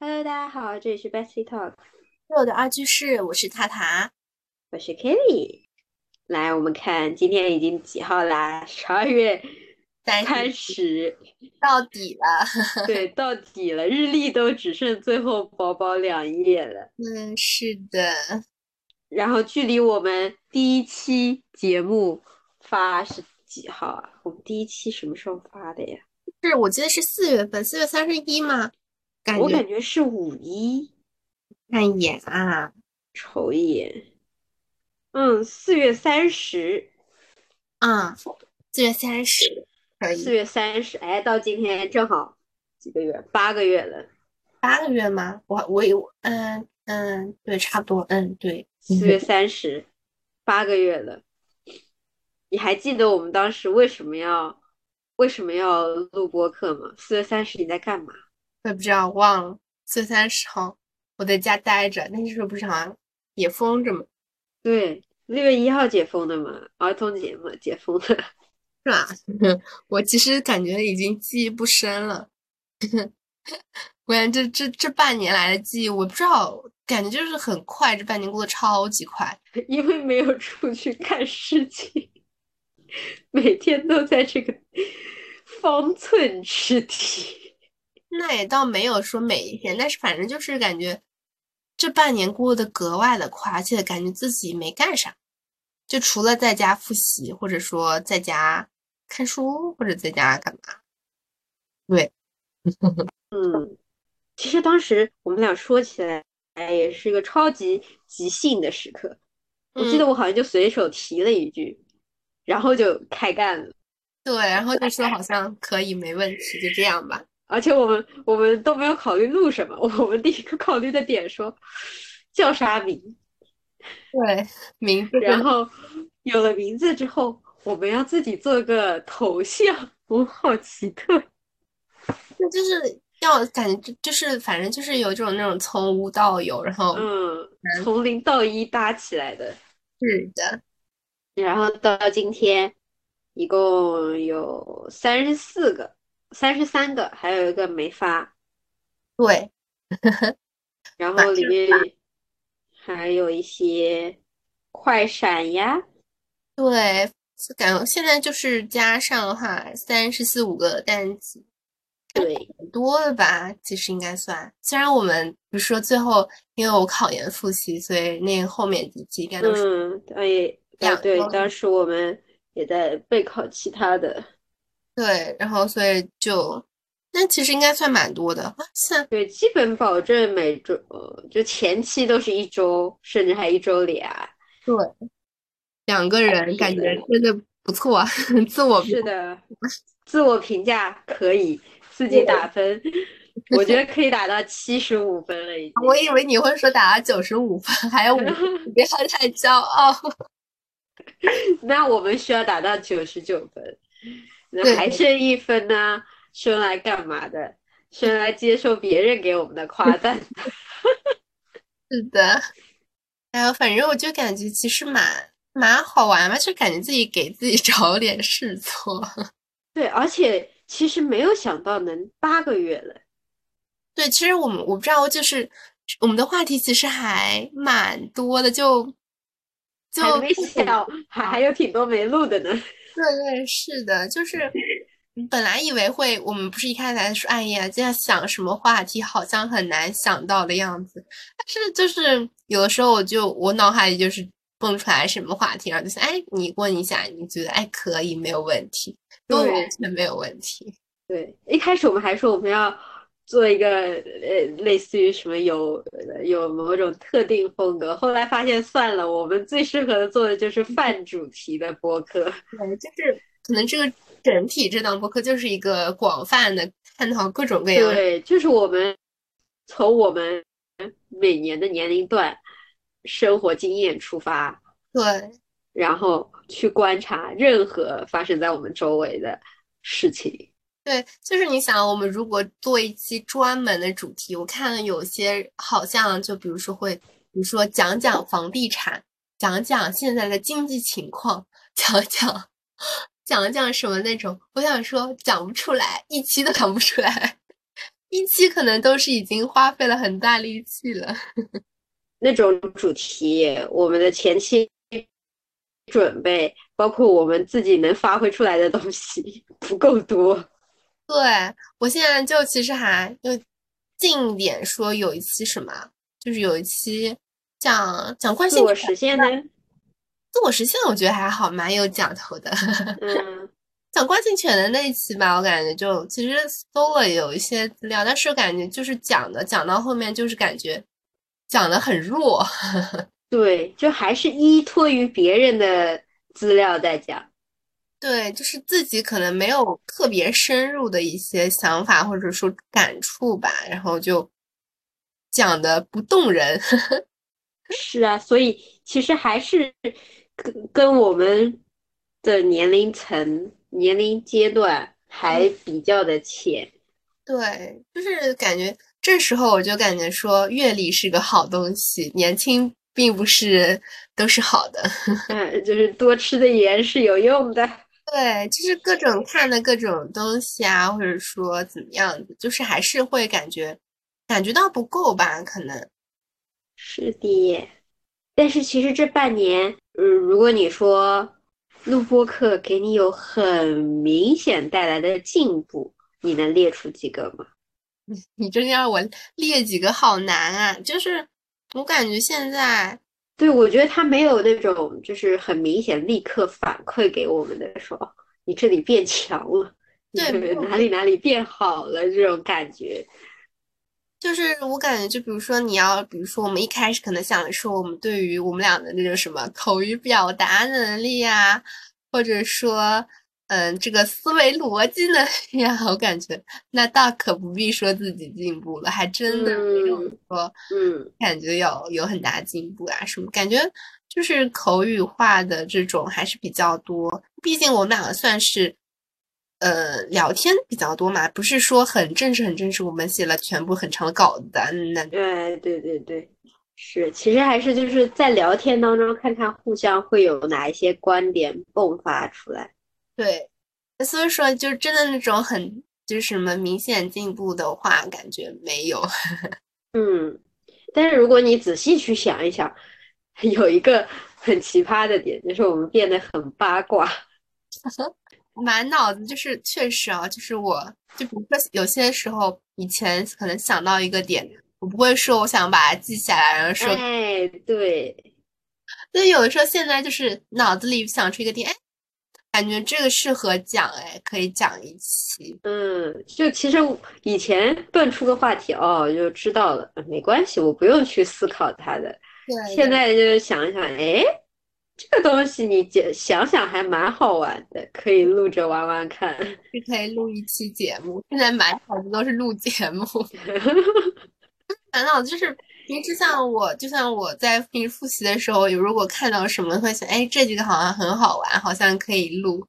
Hello，大家好，这里是 Bestie Talk，我的二居室，我是塔塔，我是 Kelly。来，我们看今天已经几号啦？十二月三十，到底了。对，到底了，日历都只剩最后薄薄两页了。嗯，是的。然后距离我们第一期节目发是几号啊？我们第一期什么时候发的呀？是，我记得是四月份，四月三十一吗？感我感觉是五一。看一眼啊，瞅一眼。嗯，四月三十。嗯，四月三十可以。四月三十，哎，到今天正好几个月？八个月了。八个月吗？我我有，嗯嗯，对，差不多，嗯，对。四月三十，八个月了。你还记得我们当时为什么要为什么要录播课吗？四月三十你在干嘛？我也不知道，忘了。四月三十号我在家待着，那时候不是好像也封着吗？对，六月一号解封的嘛，儿童节嘛，解封的，是吧？我其实感觉已经记忆不深了。我感觉这这这半年来的记忆，我不知道。感觉就是很快，这半年过得超级快，因为没有出去看事情，每天都在这个方寸之地。那也倒没有说每一天，但是反正就是感觉这半年过得格外的快，而且感觉自己没干啥，就除了在家复习，或者说在家看书，或者在家干嘛。对，嗯，其实当时我们俩说起来。哎，也是一个超级即兴的时刻。我记得我好像就随手提了一句，然后就开干了。对，然后就说好像可以，没问题，就这样吧。而且我们我们都没有考虑录什么，我们第一个考虑的点说叫啥名。对，名字。然后有了名字之后，我们要自己做个头像，我好奇特。那就是。要感觉就就是反正就是有这种那种从无到有，然后嗯，从零到一搭起来的，是的。然后到今天一共有三十四个，三十三个，还有一个没发。对，然 后里面还有一些快闪呀。对，感觉现在就是加上的话，三十四五个单词。对，多了吧？其实应该算。虽然我们比如说最后，因为我考研复习，所以那后面几期应该都是嗯，对，对，当时我们也在备考其他的。对，然后所以就，那其实应该算蛮多的。算对，基本保证每周，就前期都是一周，甚至还一周俩。对，两个人感觉真的不错，自我是的，自我评价可以。自己打分，我觉得可以打到七十五分了。已经，我以为你会说打到九十五分，还有五，不要太骄傲。那我们需要达到九十九分，那还剩一分呢？是来干嘛的？是来接受别人给我们的夸赞。是的，哎呀，反正我就感觉其实蛮蛮好玩嘛，就感觉自己给自己找点事做。对，而且。其实没有想到能八个月了，对，其实我们我不知道，就是我们的话题其实还蛮多的，就就没想还还有挺多没录的呢。对对，是的，就是本来以为会，我们不是一开始还说，哎呀，这样想什么话题，好像很难想到的样子。但是就是有的时候，我就我脑海里就是蹦出来什么话题，然后就是，哎，你问一下，你觉得哎可以，没有问题。都完全没有问题。对，一开始我们还说我们要做一个呃，类似于什么有有某种特定风格，后来发现算了，我们最适合的做的就是泛主题的播客。对，就是可能这个整体这档播客就是一个广泛的探讨各种各样。对，就是我们从我们每年的年龄段、生活经验出发。对。然后去观察任何发生在我们周围的事情。对，就是你想，我们如果做一期专门的主题，我看有些好像就比如说会，比如说讲讲房地产，讲讲现在的经济情况，讲讲讲讲什么那种，我想说讲不出来，一期都讲不出来，一期可能都是已经花费了很大力气了。那种主题，我们的前期准备，包括我们自己能发挥出来的东西 不够多。对我现在就其实还就近一点说有一期什么，就是有一期讲讲惯性自我实现呢。自我实现我觉得还好，蛮有讲头的。嗯，讲惯性犬的那一期吧，我感觉就其实搜了有一些资料，但是感觉就是讲的讲到后面就是感觉讲的很弱。对，就还是依托于别人的资料在讲。对，就是自己可能没有特别深入的一些想法或者说感触吧，然后就讲的不动人。是啊，所以其实还是。跟跟我们的年龄层、年龄阶段还比较的浅，对，就是感觉这时候我就感觉说阅历是个好东西，年轻并不是都是好的，嗯，就是多吃的盐是有用的，对，就是各种看的各种东西啊，或者说怎么样子，就是还是会感觉感觉到不够吧，可能是的，但是其实这半年。嗯，如果你说录播课给你有很明显带来的进步，你能列出几个吗？你真让我列几个，好难啊！就是我感觉现在，对我觉得他没有那种就是很明显立刻反馈给我们的说，你这里变强了，对，哪里哪里变好了这种感觉。就是我感觉，就比如说你要，比如说我们一开始可能想说，我们对于我们俩的那种什么口语表达能力呀，或者说，嗯，这个思维逻辑能力呀，我感觉那大可不必说自己进步了，还真的说，嗯，感觉有有很大进步啊什么，感觉就是口语化的这种还是比较多，毕竟我们两个算是。呃，聊天比较多嘛，不是说很正式很正式。我们写了全部很长的稿子的，那对对对对，是，其实还是就是在聊天当中看看互相会有哪一些观点迸发出来。对，所以说就真的那种很就是什么明显进步的话，感觉没有。嗯，但是如果你仔细去想一想，有一个很奇葩的点，就是我们变得很八卦。满脑子就是确实啊，就是我就比如说有些时候以前可能想到一个点，我不会说我想把它记下来，然后说哎对，那有的时候现在就是脑子里想出一个点，哎，感觉这个适合讲，哎，可以讲一期。嗯，就其实以前蹦出个话题哦，就知道了，没关系，我不用去思考它的。对，现在就是想一想，哎。这个东西你想想还蛮好玩的，可以录着玩玩看。就可以录一期节目，现在满脑子都是录节目。满脑子就是平时像我，就像我在平时复习的时候，有如果看到什么会想，哎，这几个好像很好玩，好像可以录，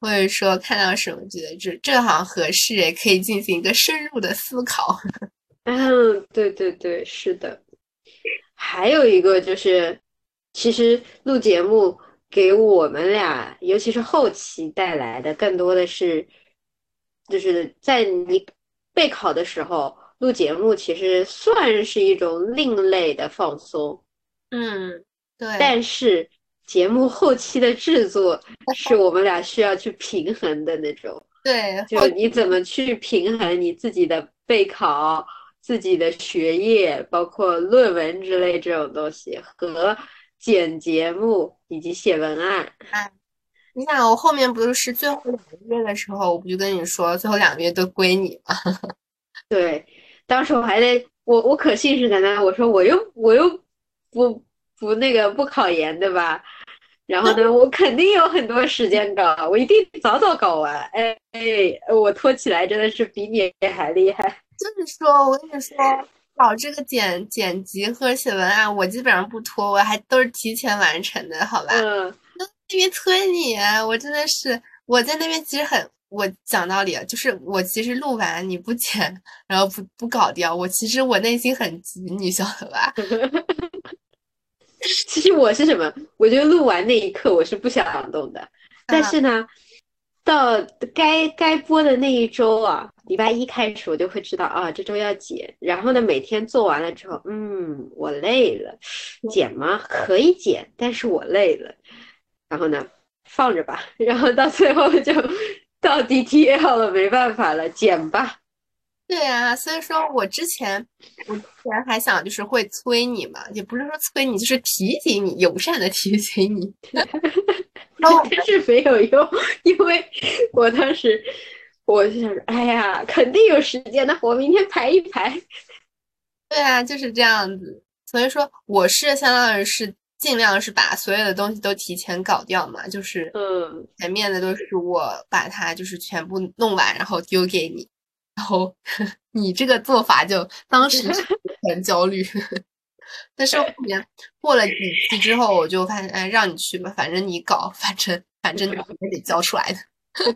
或者说看到什么觉得这这好像合适，也可以进行一个深入的思考。嗯，对对对，是的。还有一个就是。其实录节目给我们俩，尤其是后期带来的，更多的是，就是在你备考的时候录节目，其实算是一种另类的放松。嗯，对。但是节目后期的制作 是我们俩需要去平衡的那种。对，就你怎么去平衡你自己的备考、自己的学业，包括论文之类这种东西和。剪节目以及写文案，哎，你想我后面不是最后两个月的时候，我不就跟你说，最后两个月都归你吗？对，当时我还得，我我可信誓旦旦，我说我又我又不不那个不考研对吧？然后呢，我肯定有很多时间搞，我一定早早搞完。哎哎，我拖起来真的是比你还厉害。就是说，我跟你说。搞这个剪剪辑和写文案，我基本上不拖，我还都是提前完成的，好吧？嗯。那边催你，我真的是我在那边其实很，我讲道理，就是我其实录完你不剪，然后不不搞掉，我其实我内心很急，你晓得吧？其实我是什么？我觉得录完那一刻我是不想动的，但是呢，到该该播的那一周啊，礼拜一开始我就会知道啊，这周要剪。然后呢，每天做完了之后，嗯，我累了，剪吗？可以剪，但是我累了。然后呢，放着吧。然后到最后就 到 DTL 了，没办法了，剪吧。对啊，所以说我之前我之前还想就是会催你嘛，也不是说催你，就是提醒你，友善的提醒你。但是没有用，因为我当时我就想，哎呀，肯定有时间的，我明天排一排。对啊，就是这样子。所以说，我是相当于是尽量是把所有的东西都提前搞掉嘛，就是嗯，前面的都是我把它就是全部弄完，然后丢给你。然后 你这个做法就当时 很焦虑，但是后面过了几期之后，我就发现，哎，让你去吧，反正你搞，反正反正你也得交出来的。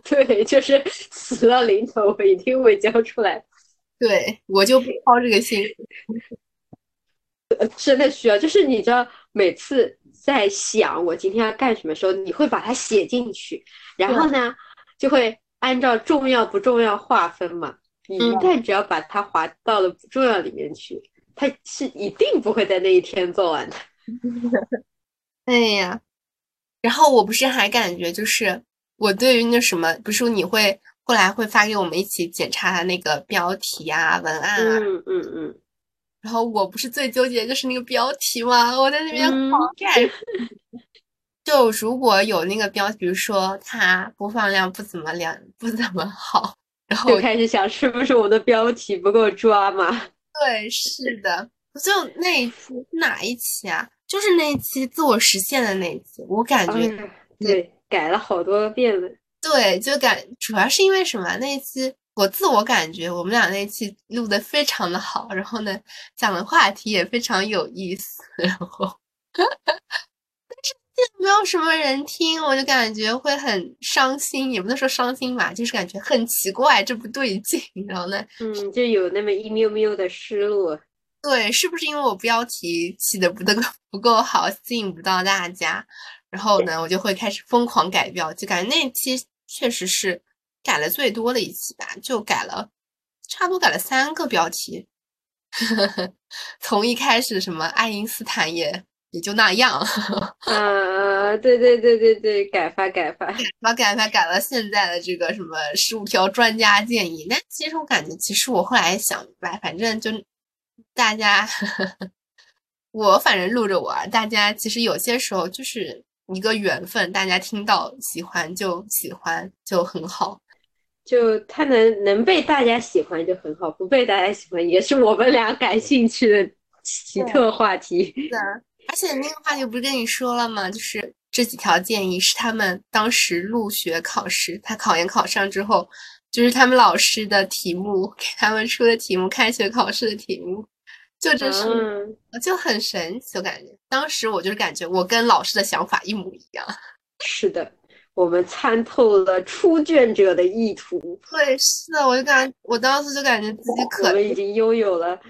对，就是死到临头，我一定会交出来。对我就不操这个心，真的需要。就是你知道，每次在想我今天要干什么时候，你会把它写进去，然后呢，就会按照重要不重要划分嘛。你一旦只要把它划到了不重要里面去，它是一定不会在那一天做完的。哎呀，然后我不是还感觉就是我对于那什么，不是你会后来会发给我们一起检查的那个标题啊、文案啊，嗯嗯嗯。然后我不是最纠结就是那个标题吗？我在那边狂改。就如果有那个标题，比如说它播放量不怎么良不怎么好。然后就开始想，是不是我的标题不够抓嘛？对，是的。就那一期哪一期啊？就是那一期自我实现的那一期，我感觉对改了好多遍了。对，就感主要是因为什么？那一期我自我感觉我们俩那期录的非常的好，然后呢讲的话题也非常有意思，然后。但是没有什么人听，我就感觉会很伤心，也不能说伤心吧，就是感觉很奇怪，这不对劲。然后呢，嗯，就有那么一喵喵的失落。对，是不是因为我标题起的不够不够好，吸引不到大家？然后呢，我就会开始疯狂改标就，感觉那期确实是改了最多的一期吧，就改了差不多改了三个标题，从一开始什么爱因斯坦也。也就那样，啊，对对对对对，改发改发，把改发改到现在的这个什么十五条专家建议。但其实我感觉，其实我后来想明白，反正就大家，我反正录着我，大家其实有些时候就是一个缘分，大家听到喜欢就喜欢就很好，就他能能被大家喜欢就很好，不被大家喜欢也是我们俩感兴趣的奇特话题。而且那个话题不是跟你说了吗？就是这几条建议是他们当时入学考试，他考研考上之后，就是他们老师的题目给他们出的题目，开学考试的题目，就这是就很神奇，我感觉当时我就是感觉我跟老师的想法一模一样。是的，我们参透了出卷者的意图。对，是的，我就感我当时就感觉自己可能已经拥有了。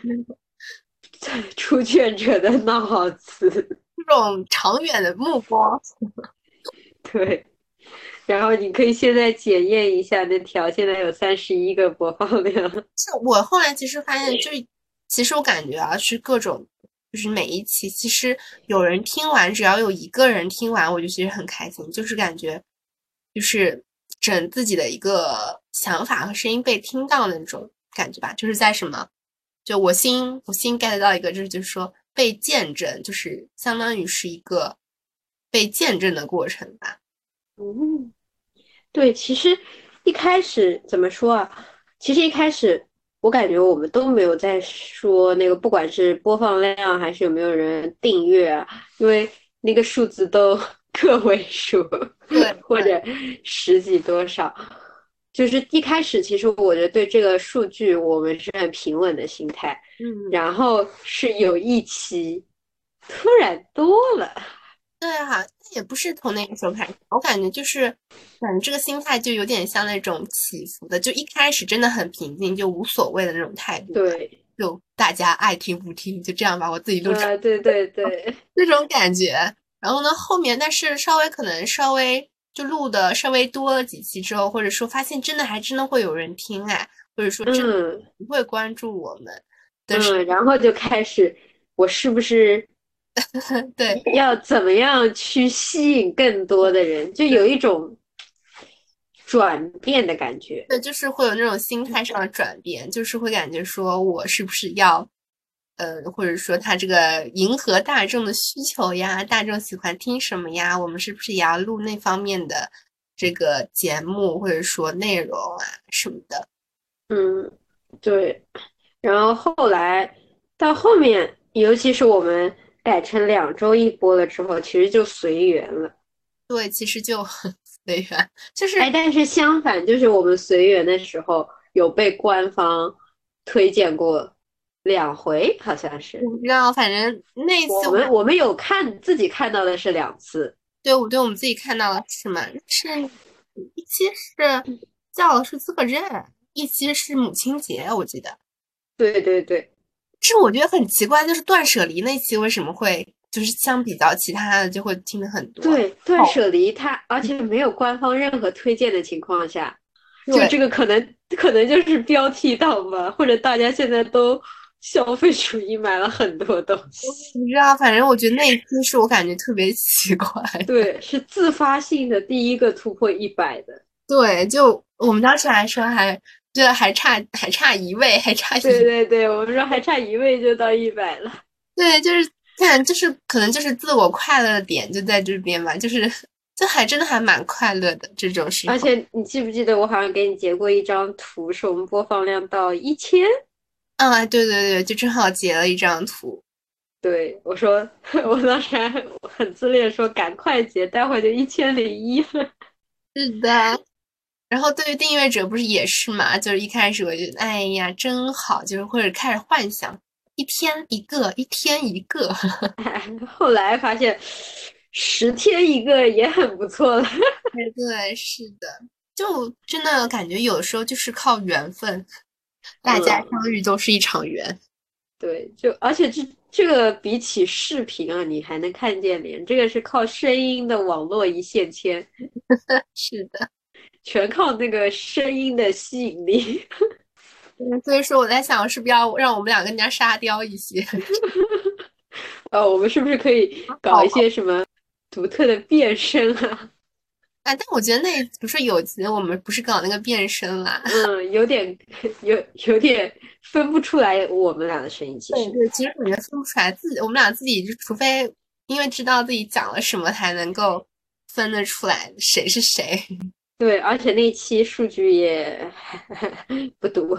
出卷者的脑子，这种长远的目光，对。然后你可以现在检验一下那条，现在有三十一个播放量。是我后来其实发现，就是其实我感觉啊，是各种，就是每一期其实有人听完，只要有一个人听完，我就其实很开心，就是感觉就是整自己的一个想法和声音被听到的那种感觉吧，就是在什么。就我新我新 get 到一个，就是就是说被见证，就是相当于是一个被见证的过程吧。嗯，对，其实一开始怎么说啊？其实一开始我感觉我们都没有在说那个，不管是播放量还是有没有人订阅啊，因为那个数字都个位数，对，或者十几多少。就是一开始，其实我觉得对这个数据我们是很平稳的心态，嗯，然后是有一期突然多了，对哈，也不是从那个时候开始，我感觉就是，感觉这个心态就有点像那种起伏的，就一开始真的很平静，就无所谓的那种态度，对，就大家爱听不听，就这样吧，我自己录着，对对对，那种感觉。然后呢，后面但是稍微可能稍微就录的稍微多了几期之后，或者说发现真的还真的会有人听哎，或者说真的不会关注我们，嗯，然后就开始我是不是 对要怎么样去吸引更多的人，就有一种转变的感觉，对，就是会有那种心态上的转变，就是会感觉说我是不是要。呃，或者说他这个迎合大众的需求呀，大众喜欢听什么呀？我们是不是也要录那方面的这个节目，或者说内容啊什么的？嗯，对。然后后来到后面，尤其是我们改成两周一播了之后，其实就随缘了。对，其实就很随缘，就是哎，但是相反，就是我们随缘的时候有被官方推荐过。两回好像是，我不知道，反正那次我们我们有看自己看到的是两次，对，我对我们自己看到的是吗？是一期是叫的是资格证，一期是母亲节，我记得。对对对，这我觉得很奇怪，就是断舍离那期为什么会就是相比较其他的就会听的很多？对，断舍离它而且没有官方任何推荐的情况下，就这个可能可能就是标题党吧，或者大家现在都。消费主义买了很多东西，你知道，反正我觉得那一期是我感觉特别奇怪。对，是自发性的第一个突破一百的。对，就我们当时还说还对，还差还差一位，还差。对对对，我们说还差一位就到一百了。对，就是看，就是可能就是自我快乐的点就在这边吧，就是就还真的还蛮快乐的这种事情。而且你记不记得我好像给你截过一张图，是我们播放量到一千。啊，对对对，就正好截了一张图。对我说，我当时还很自恋，说赶快截，待会就一千零一了。是的。然后对于订阅者不是也是嘛？就是一开始我就哎呀真好，就是或者开始幻想一天一个，一天一个。后来发现十天一个也很不错了。对，是的，就真的感觉有时候就是靠缘分。大家相遇都是一场缘，对，就而且这这个比起视频啊，你还能看见脸，这个是靠声音的网络一线牵，是的，全靠那个声音的吸引力。所以说我在想，是不是要让我们俩更加沙雕一些？呃，我们是不是可以搞一些什么独特的变声啊？哎，但我觉得那不是有集我们不是搞那个变声嘛？嗯，有点有有点分不出来我们俩的声音。其实对，其实我觉得分不出来自己，我们俩自己就除非因为知道自己讲了什么，才能够分得出来谁是谁。对，而且那期数据也 不多。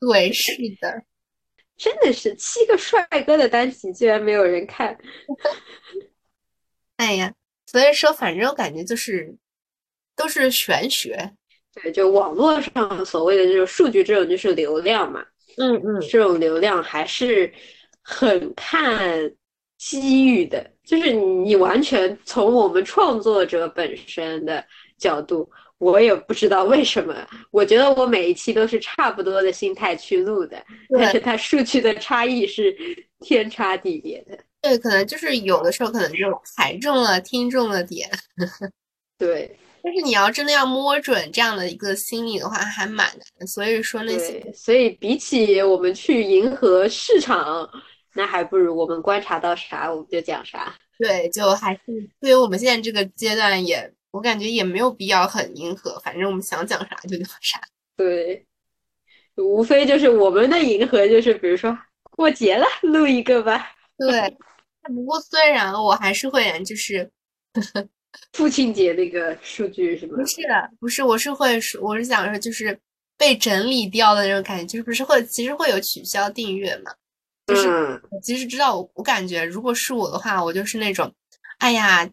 对，是的，真的是七个帅哥的单集居然没有人看。哎呀，所以说反正我感觉就是。都是玄学，对，就网络上所谓的这种数据，这种就是流量嘛，嗯嗯，这种流量还是很看机遇的，就是你完全从我们创作者本身的角度，我也不知道为什么，我觉得我每一期都是差不多的心态去录的，但是它数据的差异是天差地别的，对，可能就是有的时候可能就踩中了听众的点，对。但是你要真的要摸准这样的一个心理的话，还蛮难。所以说那些，所以比起我们去迎合市场，那还不如我们观察到啥我们就讲啥。对，就还是对于我们现在这个阶段，也我感觉也没有必要很迎合，反正我们想讲啥就讲啥。对，无非就是我们的迎合，就是比如说过节了录一个吧。对，不过虽然我还是会就是。父亲节那个数据是吗？不是，不是，我是会说，我是想说，就是被整理掉的那种感觉，就是不是会，其实会有取消订阅嘛？就是我其实知道，我我感觉，如果是我的话，我就是那种，哎呀，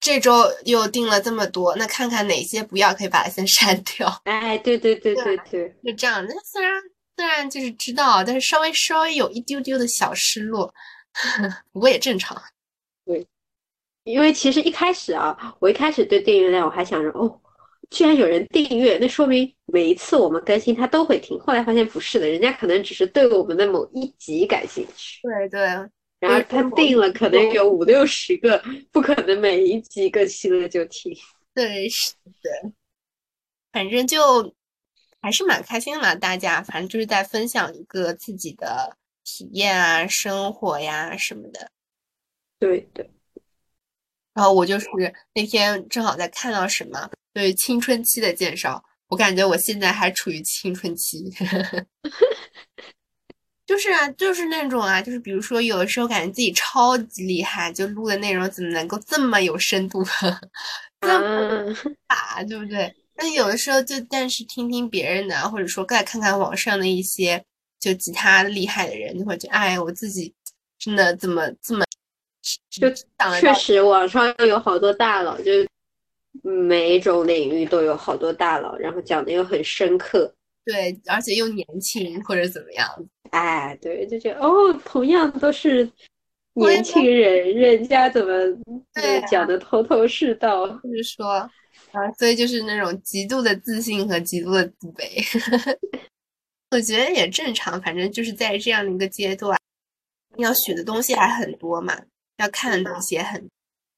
这周又订了这么多，那看看哪些不要，可以把它先 删掉。哎，对对对对对，就这样。那虽然虽然就是知道，但是稍微稍微有一丢丢的小失落，不过也正常。对。因为其实一开始啊，我一开始对订阅量我还想着哦，居然有人订阅，那说明每一次我们更新他都会听。后来发现不是的，人家可能只是对我们的某一集感兴趣。对对，然后他订了，可能有五六十个，不可能每一集更新了就听。对，是的，反正就还是蛮开心的嘛。大家反正就是在分享一个自己的体验啊、生活呀什么的。对的。然后我就是那天正好在看到什么对青春期的介绍，我感觉我现在还处于青春期。就是啊，就是那种啊，就是比如说，有的时候感觉自己超级厉害，就录的内容怎么能够这么有深度，这么 打，对不对？但有的时候就，但是听听别人的，或者说再看看网上的一些就其他厉害的人，就会觉得，哎，我自己真的怎么这么就确实网上有好多大佬，就每一种领域都有好多大佬，然后讲的又很深刻。对，而且又年轻或者怎么样？哎，对，就觉得哦，同样都是年轻人，人家怎么讲的头头是道？就是说，啊，所以就是那种极度的自信和极度的自卑。我觉得也正常，反正就是在这样的一个阶段，要学的东西还很多嘛，要看的东西也很。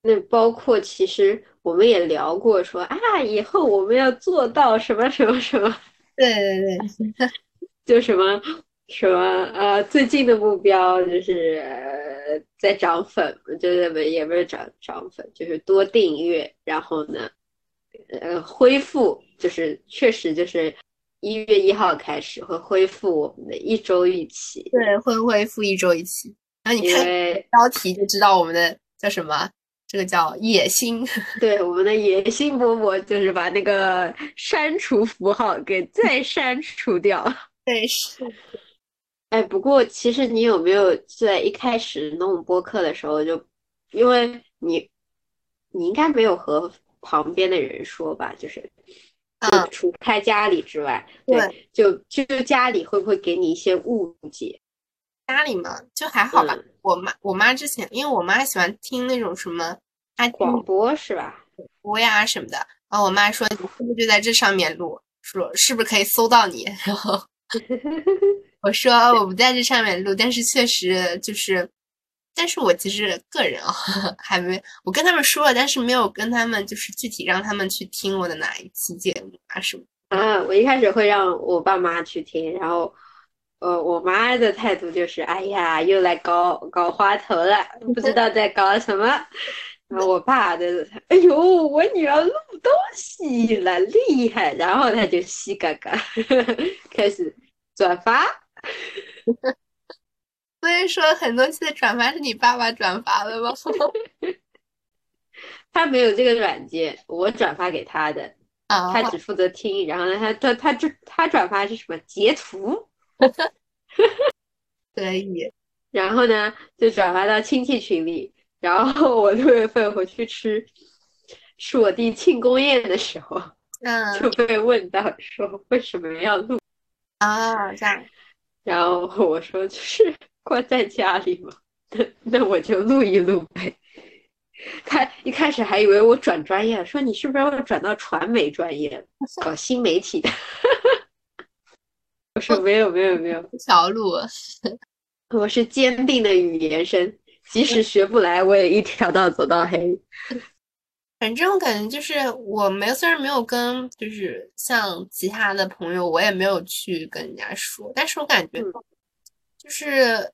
那包括其实我们也聊过，说啊，以后我们要做到什么什么什么。对对对，就什么什么呃，最近的目标就是在涨粉，就是也不是涨涨粉，就是多订阅，然后呢，呃，恢复就是确实就是一月一号开始会恢复我们的一周一期，对，会恢复一周一期。然后你看标题就知道我们的叫什么。这个叫野心，对我们的野心勃勃，就是把那个删除符号给再删除掉。对，是。哎，不过其实你有没有在一开始弄播客的时候，就因为你你应该没有和旁边的人说吧？就是，就除开家里之外，对，就就家里会不会给你一些误解？家里嘛，就还好吧。我妈我妈之前，因为我妈喜欢听那种什么。广播是吧？播呀什么的。然后我妈说：“你是不是就在这上面录？说是不是可以搜到你？” 然后 我说：“我不在这上面录，但是确实就是，但是我其实个人啊，还没我跟他们说了，但是没有跟他们就是具体让他们去听我的哪一期节目啊什么。嗯，我一开始会让我爸妈去听，然后呃，我妈的态度就是：哎呀，又来搞搞花头了，不知道在搞什么。”然后我爸的，哎呦，我女儿录东西了，厉害！然后他就嘻嘎嘎 开始转发，所以说很多期的转发是你爸爸转发的吗？他没有这个软件，我转发给他的，他只负责听。然后呢，他他他就他转发是什么截图？可以。然后呢，就转发到亲戚群里。然后我六月份回去吃，是我弟庆功宴的时候，嗯，就被问到说为什么要录啊？这样，然后我说就是 关在家里嘛，那那我就录一录呗。他一开始还以为我转专业了，说你是不是要转到传媒专业，搞新媒体的？没有没有没有，一条路，我是坚定的语言生。即使学不来，我也一条道走到黑。反正我感觉就是，我没虽然没有跟，就是像其他的朋友，我也没有去跟人家说，但是我感觉就是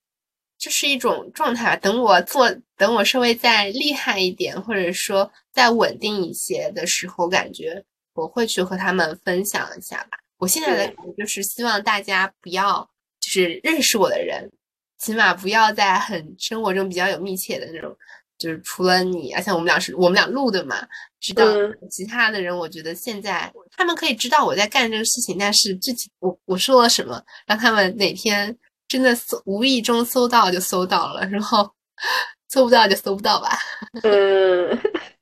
这是一种状态吧。等我做，等我稍微再厉害一点，或者说再稳定一些的时候，感觉我会去和他们分享一下吧。我现在的感觉就是希望大家不要，就是认识我的人。起码不要在很生活中比较有密切的那种，就是除了你，而且我们俩是我们俩录的嘛，知道其他的人，我觉得现在他们可以知道我在干这个事情，但是具体我我说了什么，让他们哪天真的搜无意中搜到就搜到了，然后 搜不到就搜不到吧。嗯，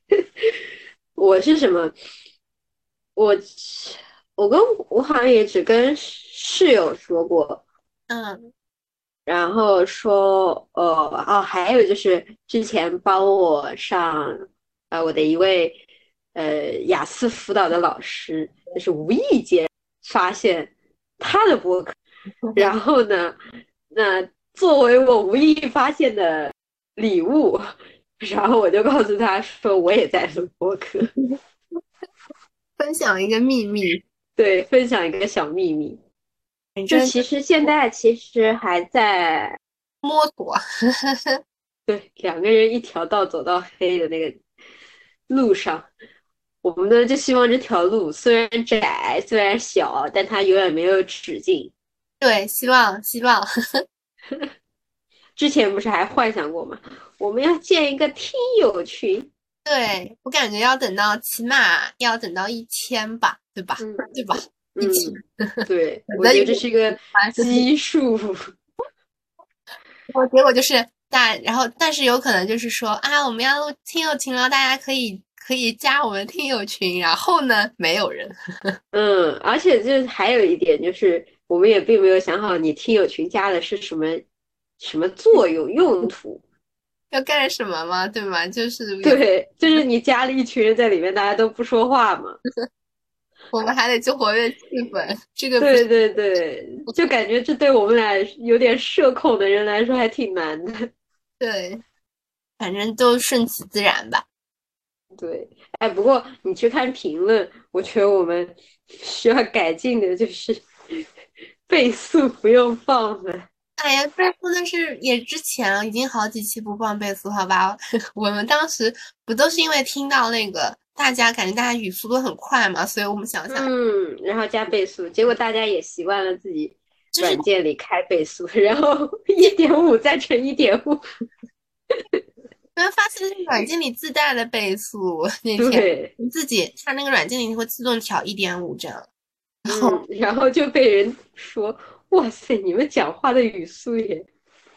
我是什么？我我跟我好像也只跟室友说过，嗯。然后说，呃，哦，还有就是之前帮我上，呃，我的一位，呃，雅思辅导的老师，就是无意间发现他的博客，然后呢，那作为我无意发现的礼物，然后我就告诉他说，我也在录博客，分享一个秘密，对，分享一个小秘密。就其实现在其实还在 摸索。对两个人一条道走到黑的那个路上，我们呢就希望这条路虽然窄，虽然小，但它永远没有止境。对，希望希望，之前不是还幻想过吗？我们要建一个听友群，对我感觉要等到起码要等到一千吧，对吧？嗯对吧？嗯一起，对，我那有觉得这是一个基数。然后结果就是大，然后但是有可能就是说啊，我们要录听友群了，大家可以可以加我们听友群，然后呢，没有人。嗯，而且就是还有一点就是，我们也并没有想好你听友群加的是什么什么作用用途。要干什么吗？对吗？就是对，就是你加了一群人在里面，大家都不说话嘛。我们还得去活跃气氛，这个对对对，就感觉这对我们俩有点社恐的人来说还挺难的。对，反正都顺其自然吧。对，哎，不过你去看评论，我觉得我们需要改进的就是 倍速不用放了。哎呀，倍速那是也之前了，已经好几期不放倍速，好吧？我们当时不都是因为听到那个大家感觉大家语速都很快嘛，所以我们想想，嗯，然后加倍速，结果大家也习惯了自己软件里开倍速，然后 一点五再乘一点五，因为发现是软件里自带的倍速，那天，你自己它那个软件里会自动调一点五这样，然后嗯，然后就被人说，哇塞，你们讲话的语速也，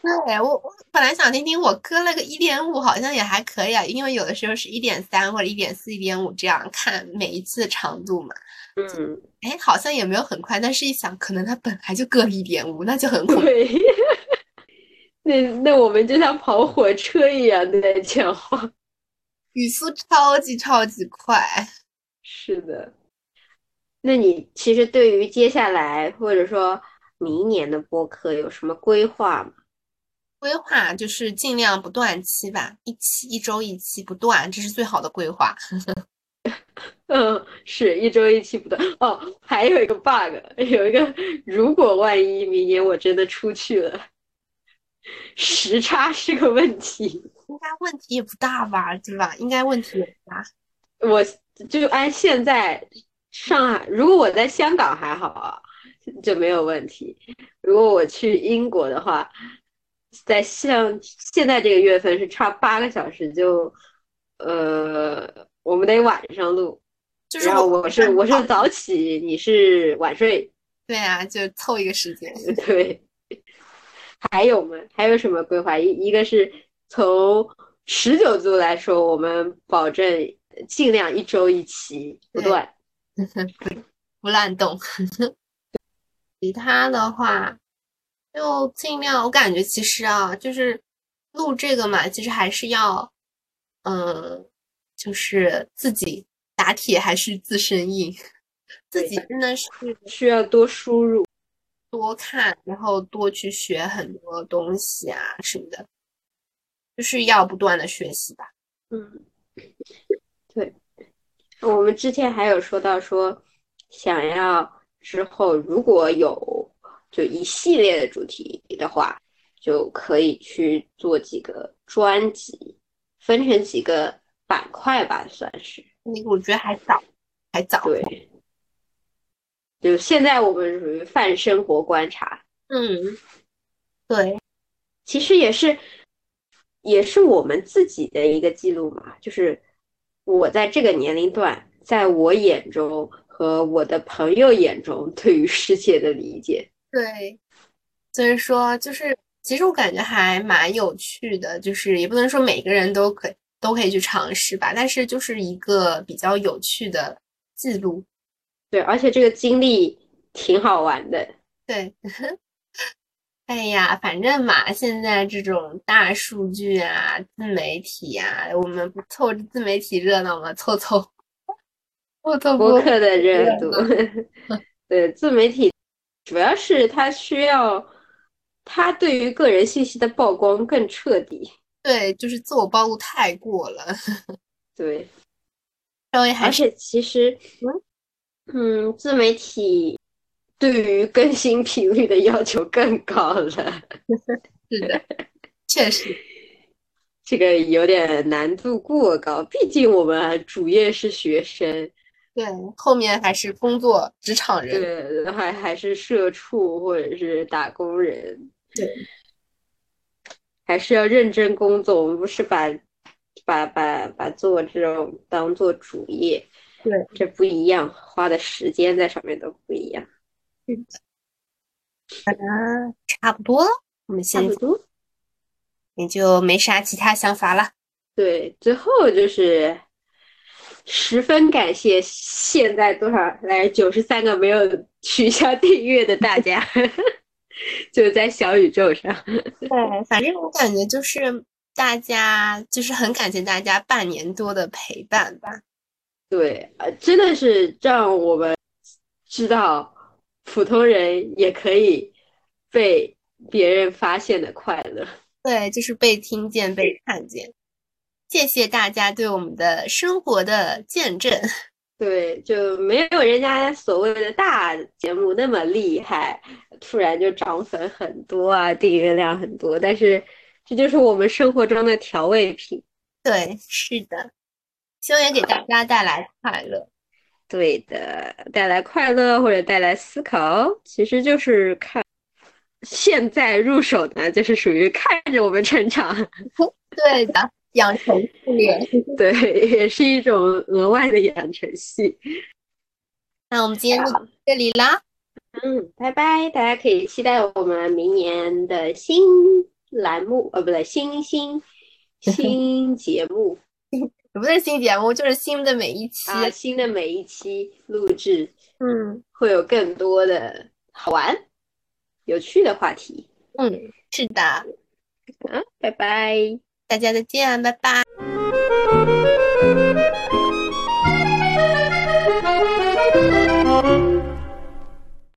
对我我本来想听听，我割了个一点五，好像也还可以啊，因为有的时候是一点三或者一点四、一点五这样看每一次的长度嘛。嗯，哎，好像也没有很快，但是一想，可能它本来就割了一点五，那就很恐怖。对，那那我们就像跑火车一样的在讲话。语速超级超级快。是的，那你其实对于接下来或者说明年的播客有什么规划吗？规划就是尽量不断期吧，一期一周一期不断，这是最好的规划。嗯，是一周一期不断。哦，还有一个 bug，有一个，如果万一明年我真的出去了，时差是个问题。应该问题也不大吧，对吧？应该问题也不大。我就按现在上海，如果我在香港还好啊，就没有问题。如果我去英国的话，在像现在这个月份是差八个小时就，呃，我们得晚上录，就是然后我是我是早起，你是晚睡，对啊，就凑一个时间。对。还有吗？还有什么规划？一一个是从持久度来说，我们保证尽量一周一期不断。不乱动。其他的话，就尽量。我感觉其实啊，就是录这个嘛，其实还是要，嗯，就是自己打铁还是自身硬，自己真的是需要多输入。多看，然后多去学很多东西啊什么的，就是要不断的学习吧。嗯，对，我们之前还有说到说，想要之后如果有就一系列的主题的话，就可以去做几个专辑，分成几个板块吧，算是。那个我觉得还早，还早。对，就现在我们属于泛生活观察，嗯，对，其实也是也是我们自己的一个记录嘛，就是我在这个年龄段，在我眼中和我的朋友眼中对于世界的理解。对，所以说就是，其实我感觉还蛮有趣的，就是也不能说每个人都可以都可以去尝试吧，但是就是一个比较有趣的记录。对，而且这个经历挺好玩的。对，哎呀，反正嘛，现在这种大数据啊、自媒体啊，我们不凑着自媒体热闹吗？凑凑，凑凑播播客的热热度，对自媒体，主要是它需要，它对于个人信息的曝光更彻底。对，就是自我暴露太过了，对，稍微还是其实嗯嗯，自媒体对于更新频率的要求更高了。是的，确实，这个有点难度过高。毕竟我们主业是学生，对，后面还是工作职场人，对，还还是社畜或者是打工人，对，还是要认真工作。我们不是把把把把做这种当做主业。对，这不一样，花的时间在上面都不一样。嗯，啊，差不多了，我们先，也就没啥其他想法了。对，最后就是十分感谢现在多少来九十三个没有取消订阅的大家，就在小宇宙上。对，反正我感觉就是大家就是很感谢大家半年多的陪伴吧。对，呃，真的是让我们知道，普通人也可以被别人发现的快乐。对，就是被听见、被看见。谢谢大家对我们的生活的见证。对，就没有人家所谓的大节目那么厉害，突然就涨粉很多啊，订阅量很多。但是，这就是我们生活中的调味品。对，是的。希望也给大家带来快乐，对的，带来快乐或者带来思考，其实就是看。现在入手呢，就是属于看着我们成长，对的，养成系列，对，也是一种额外的养成系。那我们今天就到这里啦，嗯，拜拜，大家可以期待我们明年的新栏目，呃，不对，新新 新节目。不是新节目，就是新的每一期，新的每一期录制，嗯，会有更多的好玩、有趣的话题。嗯，是的。嗯，拜拜，大家再见，拜拜。